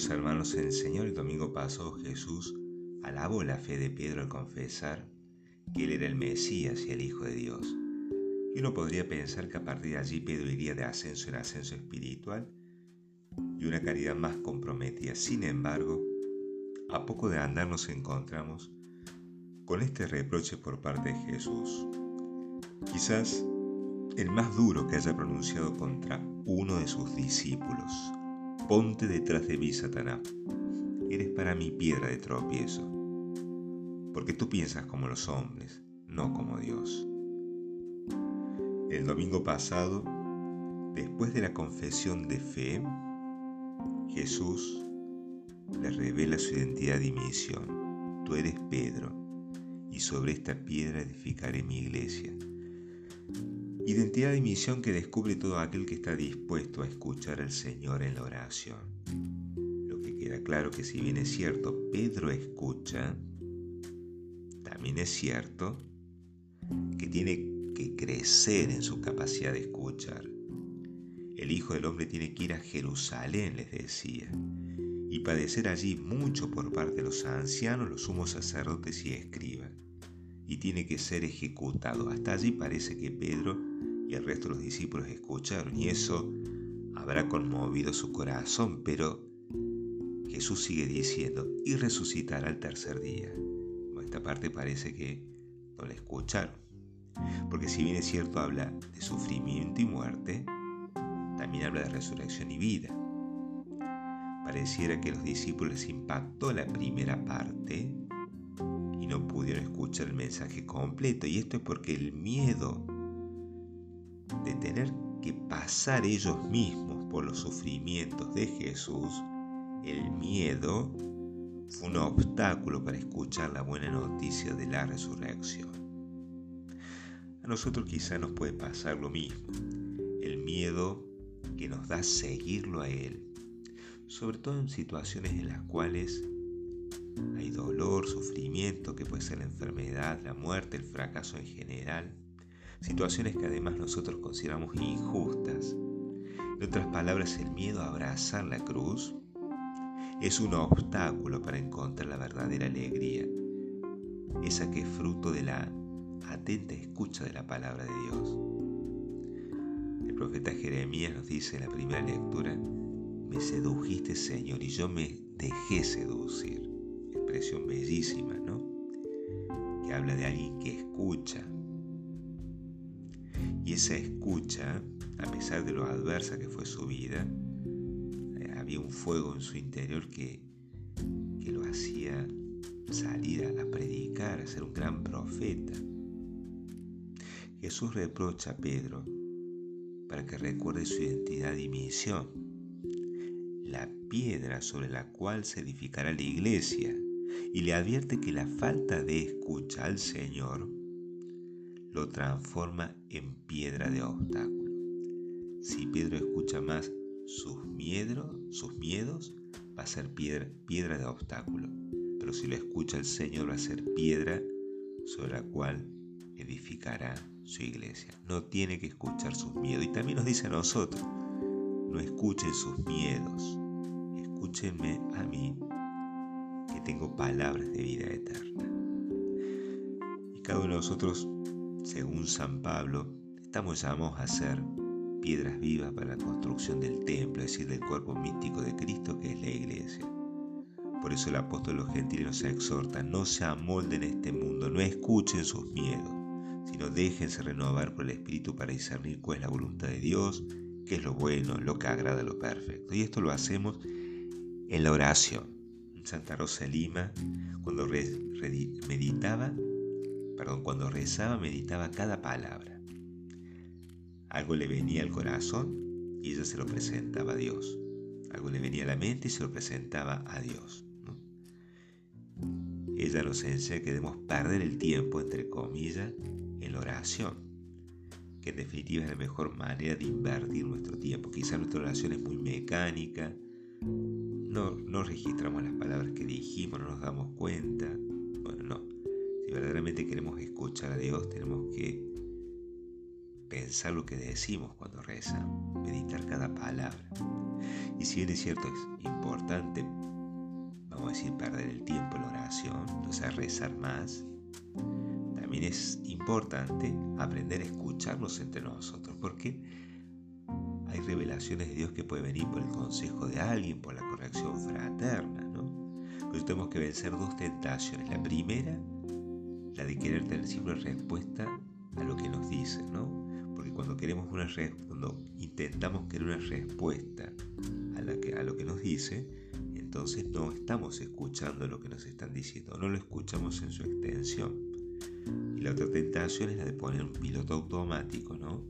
Queridos hermanos en el Señor, el domingo pasado Jesús alabó la fe de Pedro al confesar que él era el Mesías y el Hijo de Dios. Y uno podría pensar que a partir de allí Pedro iría de ascenso en ascenso espiritual y una caridad más comprometida. Sin embargo, a poco de andar nos encontramos con este reproche por parte de Jesús. Quizás el más duro que haya pronunciado contra uno de sus discípulos. Ponte detrás de mí, Satanás. Eres para mí piedra de tropiezo. Porque tú piensas como los hombres, no como Dios. El domingo pasado, después de la confesión de fe, Jesús le revela su identidad y misión. Tú eres Pedro, y sobre esta piedra edificaré mi iglesia. Identidad y misión que descubre todo aquel que está dispuesto a escuchar al Señor en la oración. Lo que queda claro que si bien es cierto, Pedro escucha, también es cierto que tiene que crecer en su capacidad de escuchar. El Hijo del Hombre tiene que ir a Jerusalén, les decía, y padecer allí mucho por parte de los ancianos, los sumos sacerdotes y escribas, y tiene que ser ejecutado. Hasta allí parece que Pedro y el resto de los discípulos escucharon, y eso habrá conmovido su corazón, pero Jesús sigue diciendo, y resucitará al tercer día. esta parte parece que no la escucharon, porque si bien es cierto habla de sufrimiento y muerte, también habla de resurrección y vida. Pareciera que los discípulos impactó la primera parte y no pudieron escuchar el mensaje completo. Y esto es porque el miedo de tener que pasar ellos mismos por los sufrimientos de Jesús, el miedo fue un obstáculo para escuchar la buena noticia de la resurrección. A nosotros quizá nos puede pasar lo mismo. El miedo que nos da seguirlo a Él, sobre todo en situaciones en las cuales hay dolor, sufrimiento, que puede ser la enfermedad, la muerte, el fracaso en general, situaciones que además nosotros consideramos injustas. En otras palabras, el miedo a abrazar la cruz es un obstáculo para encontrar la verdadera alegría, esa que es fruto de la atenta escucha de la palabra de Dios profeta Jeremías nos dice en la primera lectura, me sedujiste Señor y yo me dejé seducir. Expresión bellísima, ¿no? Que habla de alguien que escucha. Y esa escucha, a pesar de lo adversa que fue su vida, eh, había un fuego en su interior que, que lo hacía salir a predicar, a ser un gran profeta. Jesús reprocha a Pedro para que recuerde su identidad y misión. La piedra sobre la cual se edificará la iglesia y le advierte que la falta de escucha al Señor lo transforma en piedra de obstáculo. Si Pedro escucha más sus miedos, sus miedos va a ser piedra, piedra de obstáculo. Pero si lo escucha el Señor va a ser piedra sobre la cual edificará su iglesia. No tiene que escuchar sus miedos. Y también nos dice a nosotros, no escuchen sus miedos, escúchenme a mí, que tengo palabras de vida eterna. Y cada uno de nosotros, según San Pablo, estamos llamados a ser piedras vivas para la construcción del templo, es decir, del cuerpo místico de Cristo que es la iglesia. Por eso el apóstol de los gentiles nos exhorta, no se amolden este mundo, no escuchen sus miedos sino déjense renovar por el Espíritu para discernir cuál es la voluntad de Dios, qué es lo bueno, lo que agrada, lo perfecto. Y esto lo hacemos en la oración. Santa Rosa Lima, cuando meditaba, perdón, cuando rezaba, meditaba cada palabra. Algo le venía al corazón y ella se lo presentaba a Dios. Algo le venía a la mente y se lo presentaba a Dios. Ella nos enseña que debemos perder el tiempo, entre comillas, en la oración, que en definitiva es la mejor manera de invertir nuestro tiempo. Quizá nuestra oración es muy mecánica, no, no registramos las palabras que dijimos, no nos damos cuenta. Verdaderamente queremos escuchar a Dios, tenemos que pensar lo que decimos cuando rezamos, meditar cada palabra. Y si bien es cierto, es importante, vamos a decir, perder el tiempo en oración, o sea, rezar más, también es importante aprender a escucharnos entre nosotros, porque hay revelaciones de Dios que pueden venir por el consejo de alguien, por la corrección fraterna, ¿no? Pero tenemos que vencer dos tentaciones. La primera, la de querer tener siempre respuesta a lo que nos dicen, ¿no? Porque cuando queremos una cuando intentamos querer una respuesta a, la que, a lo que nos dice, entonces no estamos escuchando lo que nos están diciendo, no lo escuchamos en su extensión. Y la otra tentación es la de poner un piloto automático, ¿no?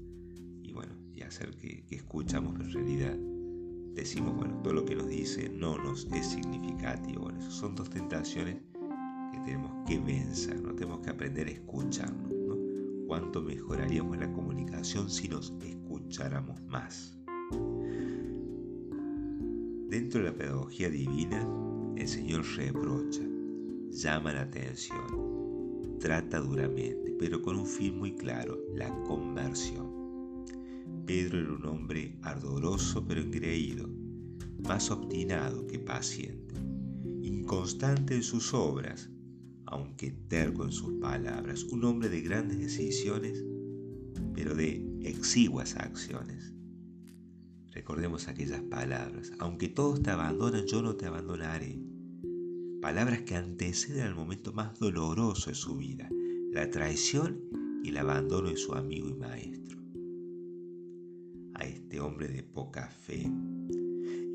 Y bueno, y hacer que, que escuchamos, en realidad decimos, bueno, todo lo que nos dice no nos es significativo. Bueno, esas son dos tentaciones tenemos que vencer, ¿no? Tenemos que aprender a escucharnos, ¿no? Cuánto mejoraríamos la comunicación si nos escucháramos más. Dentro de la pedagogía divina, el Señor reprocha, llama la atención, trata duramente, pero con un fin muy claro, la conversión. Pedro era un hombre ardoroso pero engreído, más obstinado que paciente, inconstante en sus obras, aunque terco en sus palabras, un hombre de grandes decisiones, pero de exiguas acciones. Recordemos aquellas palabras, aunque todos te abandonan, yo no te abandonaré. Palabras que anteceden al momento más doloroso de su vida, la traición y el abandono de su amigo y maestro a este hombre de poca fe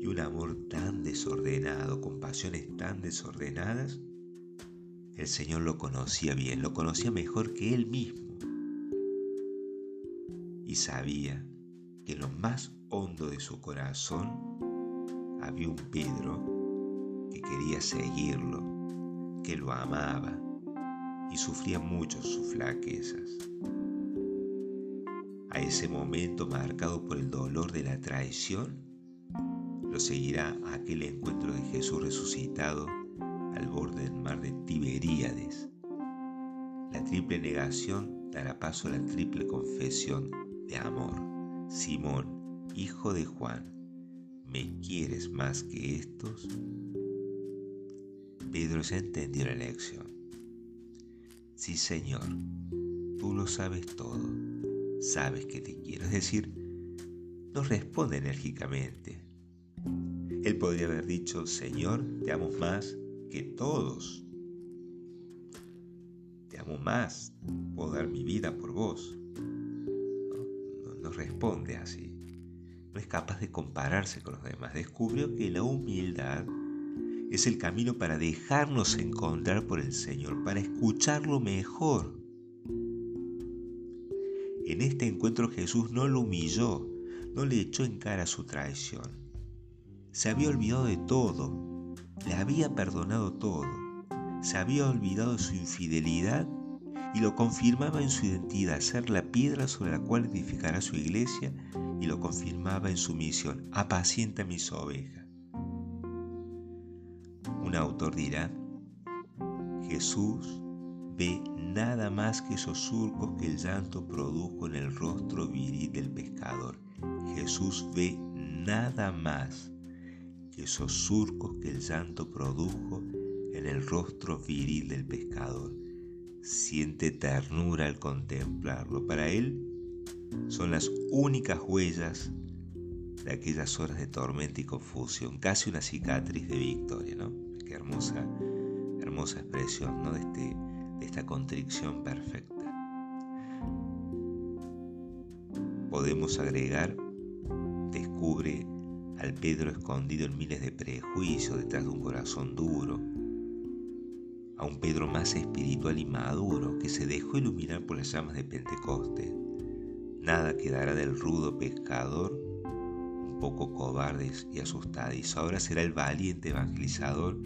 y un amor tan desordenado, con pasiones tan desordenadas, el Señor lo conocía bien, lo conocía mejor que él mismo. Y sabía que en lo más hondo de su corazón había un Pedro que quería seguirlo, que lo amaba y sufría mucho sus flaquezas. A ese momento marcado por el dolor de la traición, lo seguirá aquel encuentro de Jesús resucitado al borde del mar de Tiberíades. La triple negación dará paso a la triple confesión de amor. Simón, hijo de Juan, ¿me quieres más que estos? Pedro ya entendió la lección. Sí, Señor, tú lo sabes todo sabes que te quiero. Es decir, no responde enérgicamente. Él podría haber dicho, Señor, te amo más que todos. Te amo más, puedo dar mi vida por vos. No, responde así. No es capaz de compararse con los demás. Descubrió que la humildad es el camino para dejarnos encontrar por el Señor, para escucharlo mejor en este encuentro Jesús no lo humilló, no le echó en cara su traición. Se había olvidado de todo, le había perdonado todo, se había olvidado de su infidelidad y lo confirmaba en su identidad, ser la piedra sobre la cual edificará su iglesia y lo confirmaba en su misión, apacienta mis ovejas. Un autor dirá, Jesús ve nada más que esos surcos que el llanto produjo en el rostro viril del pescador. Jesús ve nada más que esos surcos que el llanto produjo en el rostro viril del pescador. Siente ternura al contemplarlo. Para él son las únicas huellas de aquellas horas de tormenta y confusión, casi una cicatriz de victoria, ¿no? Qué hermosa, hermosa expresión, ¿no? De este de esta contrición perfecta. Podemos agregar, descubre al Pedro escondido en miles de prejuicios detrás de un corazón duro, a un Pedro más espiritual y maduro que se dejó iluminar por las llamas de Pentecoste. Nada quedará del rudo pescador, un poco cobarde y asustadizo. Ahora será el valiente evangelizador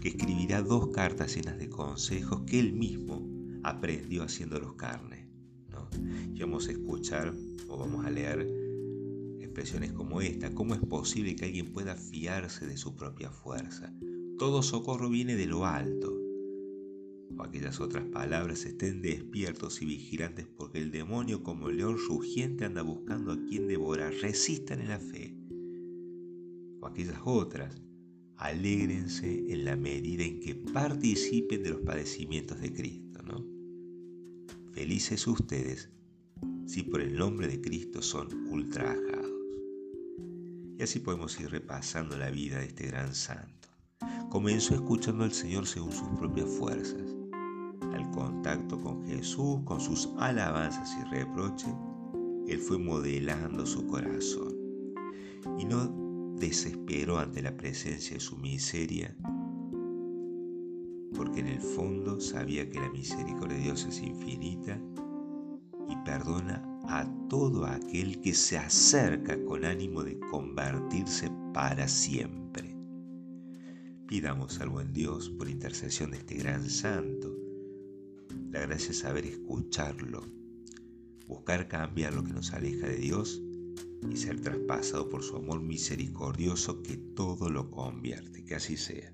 que escribirá dos cartas llenas de consejos que él mismo aprendió haciéndolos carne. ¿no? Y vamos a escuchar o vamos a leer expresiones como esta. ¿Cómo es posible que alguien pueda fiarse de su propia fuerza? Todo socorro viene de lo alto. o aquellas otras palabras, estén despiertos y vigilantes porque el demonio como el león rugiente anda buscando a quien devorar, resistan en la fe. O aquellas otras, alégrense en la medida en que participen de los padecimientos de Cristo, ¿no? Felices ustedes si por el nombre de Cristo son ultrajados. Y así podemos ir repasando la vida de este gran santo. Comenzó escuchando al Señor según sus propias fuerzas. Al contacto con Jesús, con sus alabanzas y reproches, Él fue modelando su corazón. Y no desesperó ante la presencia de su miseria, porque en el fondo sabía que la misericordia de Dios es infinita y perdona a todo aquel que se acerca con ánimo de convertirse para siempre. Pidamos al buen Dios, por intercesión de este gran santo, la gracia de saber escucharlo, buscar cambiar lo que nos aleja de Dios y ser traspasado por su amor misericordioso que todo lo convierte. Que así sea.